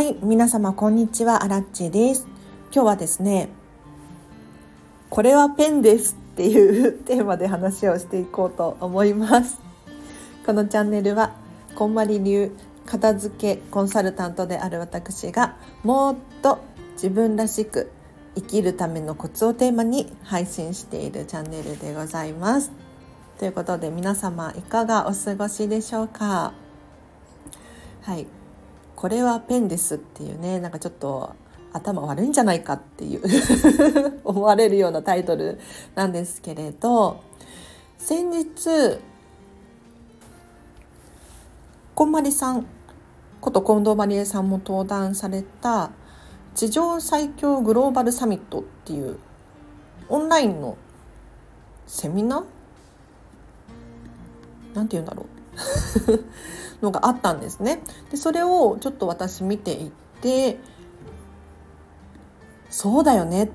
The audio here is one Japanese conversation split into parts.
はい皆様こんにちは。アラッチです。今日はですねこれはペンですっていうテーマで話をしていこうと思います。このチャンネルはこんまり流片付けコンサルタントである私がもっと自分らしく生きるためのコツをテーマに配信しているチャンネルでございます。ということで皆様いかがお過ごしでしょうか？はい。これはペンですっていうねなんかちょっと頭悪いんじゃないかっていう 思われるようなタイトルなんですけれど先日こんまりさんこと近藤まりえさんも登壇された地上最強グローバルサミットっていうオンラインのセミナー？なんて言うんだろう。のがあったんですね。でそれをちょっと私見ていってそうだよねっ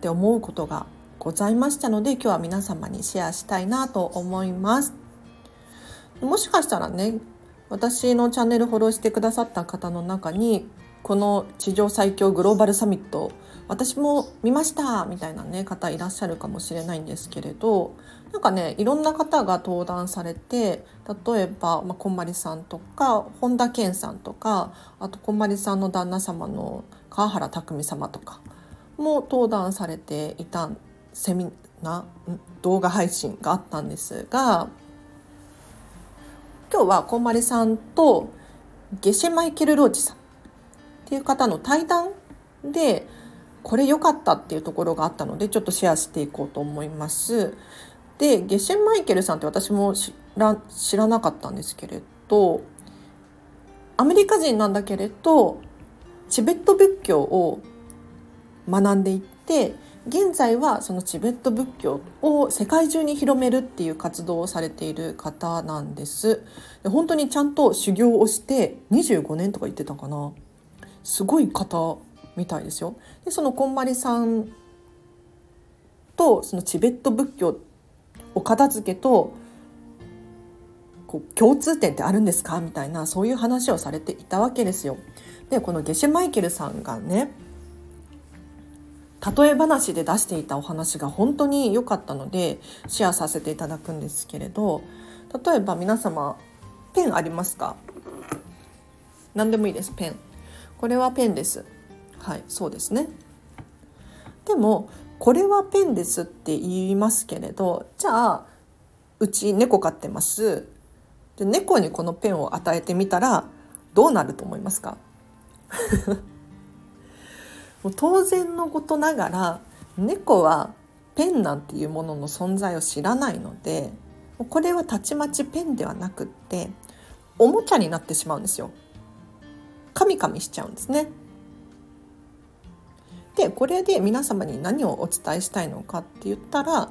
て思うことがございましたので今日は皆様にシェアしたいなと思います。もしかしたらね私のチャンネルフォローしてくださった方の中にこの地上最強グローバルサミット私も見ましたみたいなね方いらっしゃるかもしれないんですけれどなんかねいろんな方が登壇されて例えば、まあ、こんまりさんとか本田健さんとかあとこんまりさんの旦那様の川原拓実様とかも登壇されていたセミナー動画配信があったんですが今日はこんまりさんとゲシェマイケル・ローチさんっていう方の対談でこれ良かったっていうところがあったのでちょっとシェアしていこうと思います。でゲシェンマイケルさんって私も知ら知らなかったんですけれどアメリカ人なんだけれどチベット仏教を学んでいって現在はそのチベット仏教を世界中に広めるっていう活動をされている方なんですで本当にちゃんと修行をして25年とか言ってたかなすごい方みたいですよ。でそのこんまりさんとそのチベット仏教お片付けとこう共通点ってあるんですか？みたいなそういう話をされていたわけですよ。でこのゲシュマイケルさんがね例え話で出していたお話が本当に良かったのでシェアさせていただくんですけれど例えば皆様ペンありますか？何でもいいですペン。これはペンです。はいそうですねでもこれはペンですって言いますけれどじゃあうち猫飼ってますで猫にこのペンを与えてみたらどうなると思いますか？もう当然のことながら猫はペンなんていうものの存在を知らないのでこれはたちまちペンではなくっておもちゃになってしまうんですよ。カミカミしちゃうんですね。でこれで皆様に何をお伝えしたいのかって言ったら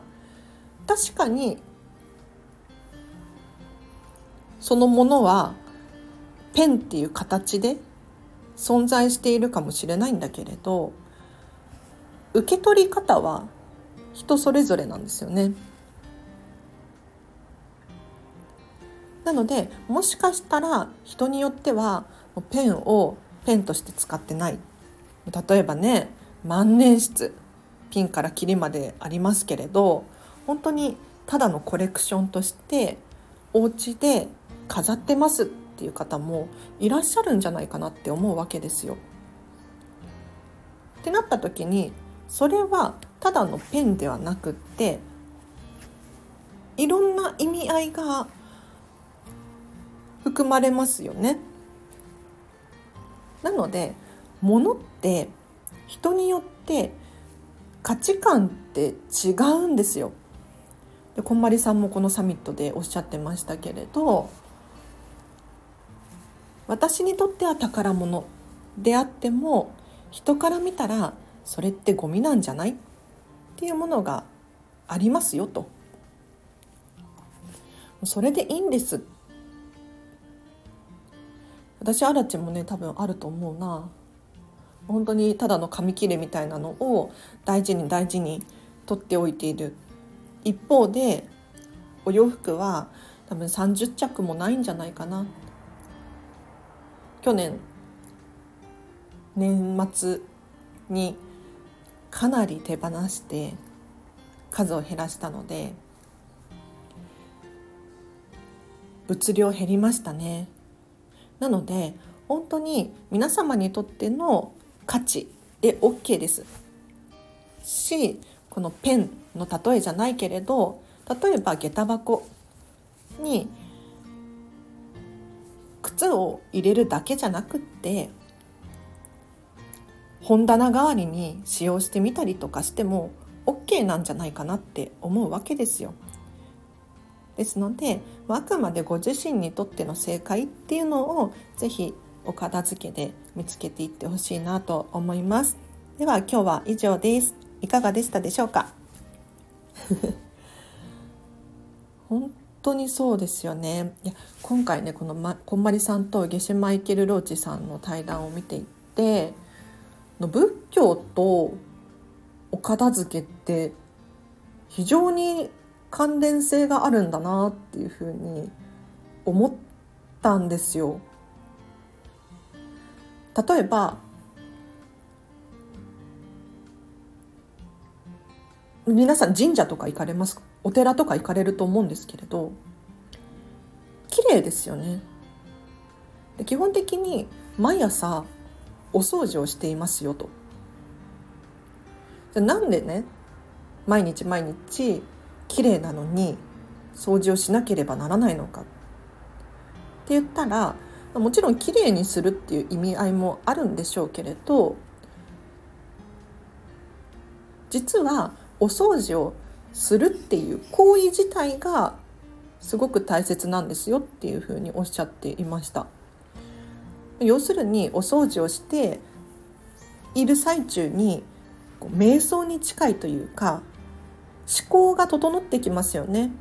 確かにそのものはペンっていう形で存在しているかもしれないんだけれど受け取り方は人それぞれなんですよね。なのでもしかしたら人によってはペンをペンとして使ってない例えばね万年筆ピンからキリまでありますけれど本当にただのコレクションとしてお家で飾ってますっていう方もいらっしゃるんじゃないかなって思うわけですよ。ってなった時にそれはただのペンではなくっていろんな意味合いが含まれますよね。なので物って人によって価値観って違うんですよ。でこんまりさんもこのサミットでおっしゃってましたけれど私にとっては宝物であっても人から見たらそれってゴミなんじゃない？っていうものがありますよと。それでいいんです私アラチもね多分あると思うな本当にただの紙切れみたいなのを大事に大事に取っておいている。一方でお洋服は多分30着もないんじゃないかな。去年年末にかなり手放して数を減らしたので物量減りましたね。なので本当に皆様にとっての価値で OK ですしこのペンの例えじゃないけれど例えば下駄箱に靴を入れるだけじゃなくって本棚代わりに使用してみたりとかしても OK なんじゃないかなって思うわけですよ。ですのであくまでご自身にとっての正解っていうのをぜひお片付けで見つけていってほしいなと思います。では今日は以上です。いかがでしたでしょうか？本当にそうですよねいや今回ねこの、ま、こんまりさんとゲシマイケル・ローチさんの対談を見ていての仏教とお片付けって非常に関連性があるんだなっていうふうに思ったんですよ。例えば皆さん神社とか行かれますか？お寺とか行かれると思うんですけれど綺麗ですよね。で基本的に毎朝お掃除をしていますよと。じゃなんでね毎日毎日綺麗なのに掃除をしなければならないのかって言ったらもちろん綺麗にするっていう意味合いもあるんでしょうけれど実はお掃除をするっていう行為自体がすごく大切なんですよっていうふうにおっしゃっていました。要するにお掃除をしている最中に瞑想に近いというか思考が整ってきますよね。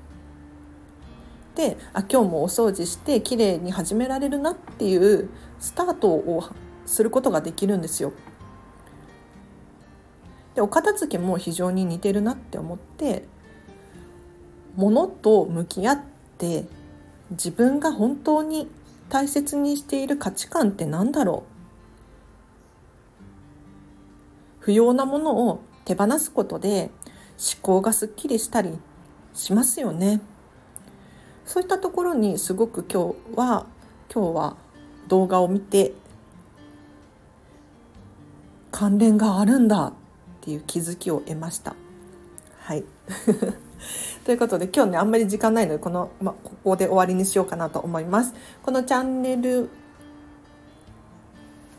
であ今日もお掃除して綺麗に始められるなっていうスタートをすることができるんですよ。でお片付けも非常に似てるなって思って物と向き合って自分が本当に大切にしている価値観って何だろう不要なものを手放すことで思考がすっきりしたりしますよね。そういったところにすごく今日は今日は動画を見て関連があるんだっていう気づきを得ました。はい ということで今日ねあんまり時間ないのでこの、ま、ここで終わりにしようかなと思います。このチャンネル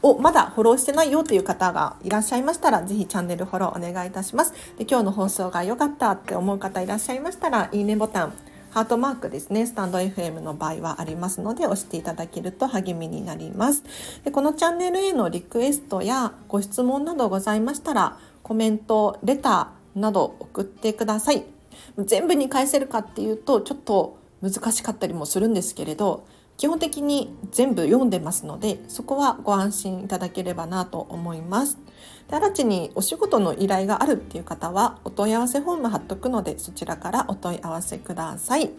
をまだフォローしてないよという方がいらっしゃいましたら、ぜひチャンネルフォローお願いいたします。で今日の放送が良かったって思う方いらっしゃいましたら、いいねボタン、ハートマークですね、スタンド FM の場合はありますので、押していただけると励みになります。でこのチャンネルへのリクエストやご質問などございましたら、コメント、レターなど送ってください。全部に返せるかっていうと、ちょっと難しかったりもするんですけれど、基本的に全部読んでますので、そこはご安心いただければなと思います。で、新地にお仕事の依頼があるっていう方は、お問い合わせフォーム貼っとくので、そちらからお問い合わせください。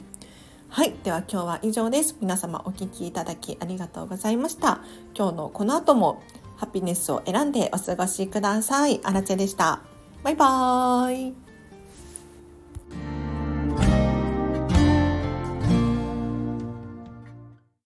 はい。では今日は以上です。皆様お聴きいただきありがとうございました。今日のこの後もハピネスを選んでお過ごしください。あらちでした。バイバーイ。